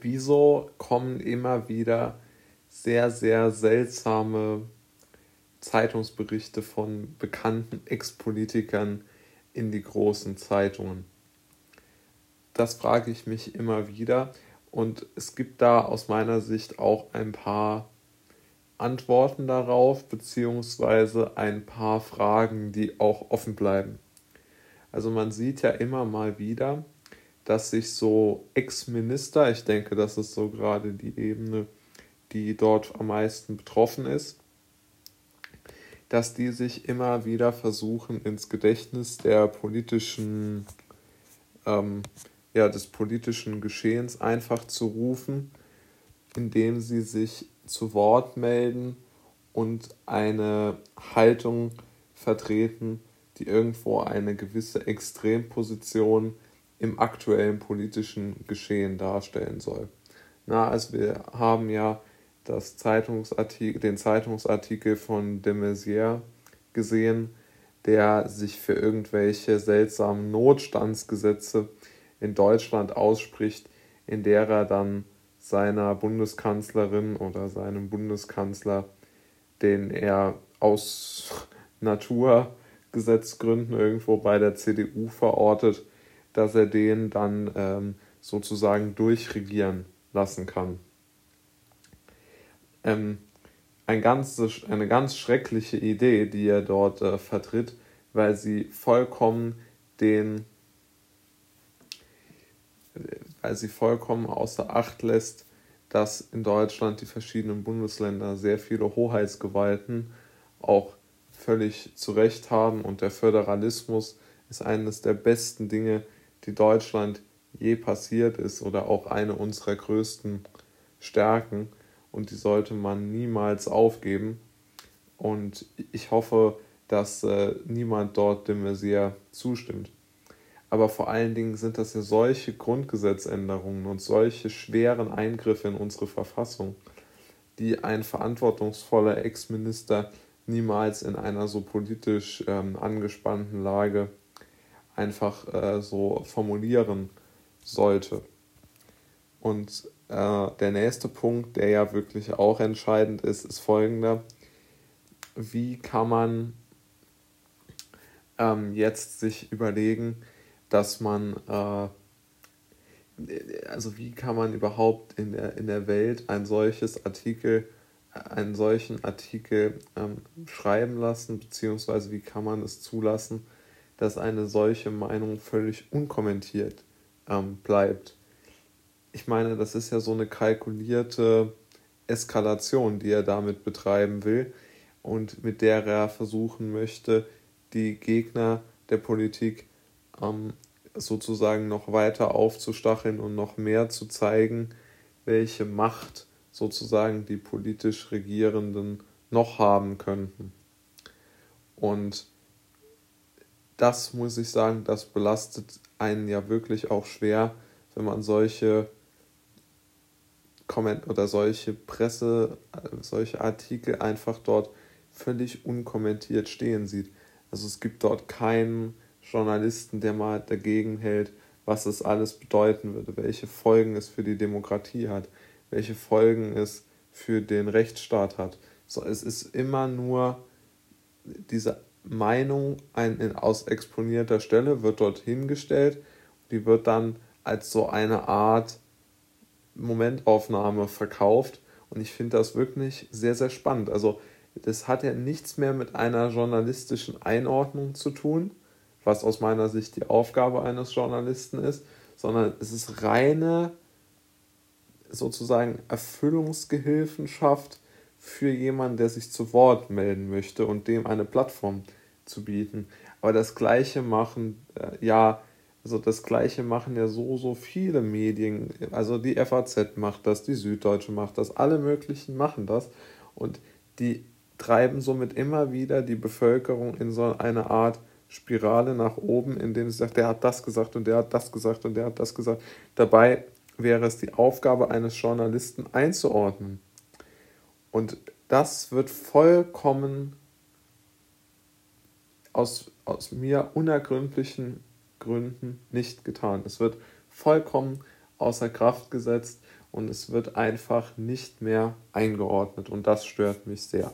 wieso kommen immer wieder sehr, sehr seltsame Zeitungsberichte von bekannten Ex-Politikern in die großen Zeitungen? Das frage ich mich immer wieder. Und es gibt da aus meiner Sicht auch ein paar Antworten darauf, beziehungsweise ein paar Fragen, die auch offen bleiben. Also man sieht ja immer mal wieder, dass sich so Ex-Minister, ich denke, das ist so gerade die Ebene, die dort am meisten betroffen ist, dass die sich immer wieder versuchen, ins Gedächtnis der politischen, ähm, ja, des politischen Geschehens einfach zu rufen, indem sie sich zu Wort melden und eine Haltung vertreten, die irgendwo eine gewisse Extremposition im aktuellen politischen Geschehen darstellen soll. Na, also wir haben ja das Zeitungsartikel, den Zeitungsartikel von de Maizière gesehen, der sich für irgendwelche seltsamen Notstandsgesetze in Deutschland ausspricht, in der er dann seiner Bundeskanzlerin oder seinem Bundeskanzler, den er aus Naturgesetzgründen irgendwo bei der CDU verortet, dass er den dann ähm, sozusagen durchregieren lassen kann. Ähm, ein ganz, eine ganz schreckliche Idee, die er dort äh, vertritt, weil sie vollkommen den weil sie vollkommen außer Acht lässt, dass in Deutschland die verschiedenen Bundesländer sehr viele Hoheitsgewalten auch völlig zu Recht haben und der Föderalismus ist eines der besten Dinge, die Deutschland je passiert ist oder auch eine unserer größten Stärken und die sollte man niemals aufgeben. Und ich hoffe, dass äh, niemand dort dem Messier zustimmt aber vor allen Dingen sind das ja solche Grundgesetzänderungen und solche schweren Eingriffe in unsere Verfassung, die ein verantwortungsvoller Ex-Minister niemals in einer so politisch ähm, angespannten Lage einfach äh, so formulieren sollte. Und äh, der nächste Punkt, der ja wirklich auch entscheidend ist, ist folgender. Wie kann man ähm, jetzt sich überlegen, dass man, äh, also wie kann man überhaupt in der, in der Welt ein solches Artikel, einen solchen Artikel ähm, schreiben lassen, beziehungsweise wie kann man es zulassen, dass eine solche Meinung völlig unkommentiert ähm, bleibt. Ich meine, das ist ja so eine kalkulierte Eskalation, die er damit betreiben will und mit der er versuchen möchte, die Gegner der Politik ähm, sozusagen noch weiter aufzustacheln und noch mehr zu zeigen, welche Macht sozusagen die politisch Regierenden noch haben könnten. Und das muss ich sagen, das belastet einen ja wirklich auch schwer, wenn man solche Komment oder solche Presse, solche Artikel einfach dort völlig unkommentiert stehen sieht. Also es gibt dort keinen Journalisten, der mal dagegen hält, was es alles bedeuten würde, welche Folgen es für die Demokratie hat, welche Folgen es für den Rechtsstaat hat. So, es ist immer nur diese Meinung ein, aus exponierter Stelle, wird dort hingestellt, die wird dann als so eine Art Momentaufnahme verkauft und ich finde das wirklich sehr, sehr spannend. Also das hat ja nichts mehr mit einer journalistischen Einordnung zu tun, was aus meiner Sicht die Aufgabe eines Journalisten ist, sondern es ist reine sozusagen Erfüllungsgehilfenschaft für jemanden, der sich zu Wort melden möchte und dem eine Plattform zu bieten. Aber das Gleiche machen, äh, ja, also das Gleiche machen ja so, so viele Medien. Also die FAZ macht das, die Süddeutsche macht das, alle möglichen machen das. Und die treiben somit immer wieder die Bevölkerung in so eine Art Spirale nach oben, indem sie sagt, der hat das gesagt und der hat das gesagt und der hat das gesagt. Dabei wäre es die Aufgabe eines Journalisten einzuordnen. Und das wird vollkommen aus, aus mir unergründlichen Gründen nicht getan. Es wird vollkommen außer Kraft gesetzt und es wird einfach nicht mehr eingeordnet und das stört mich sehr.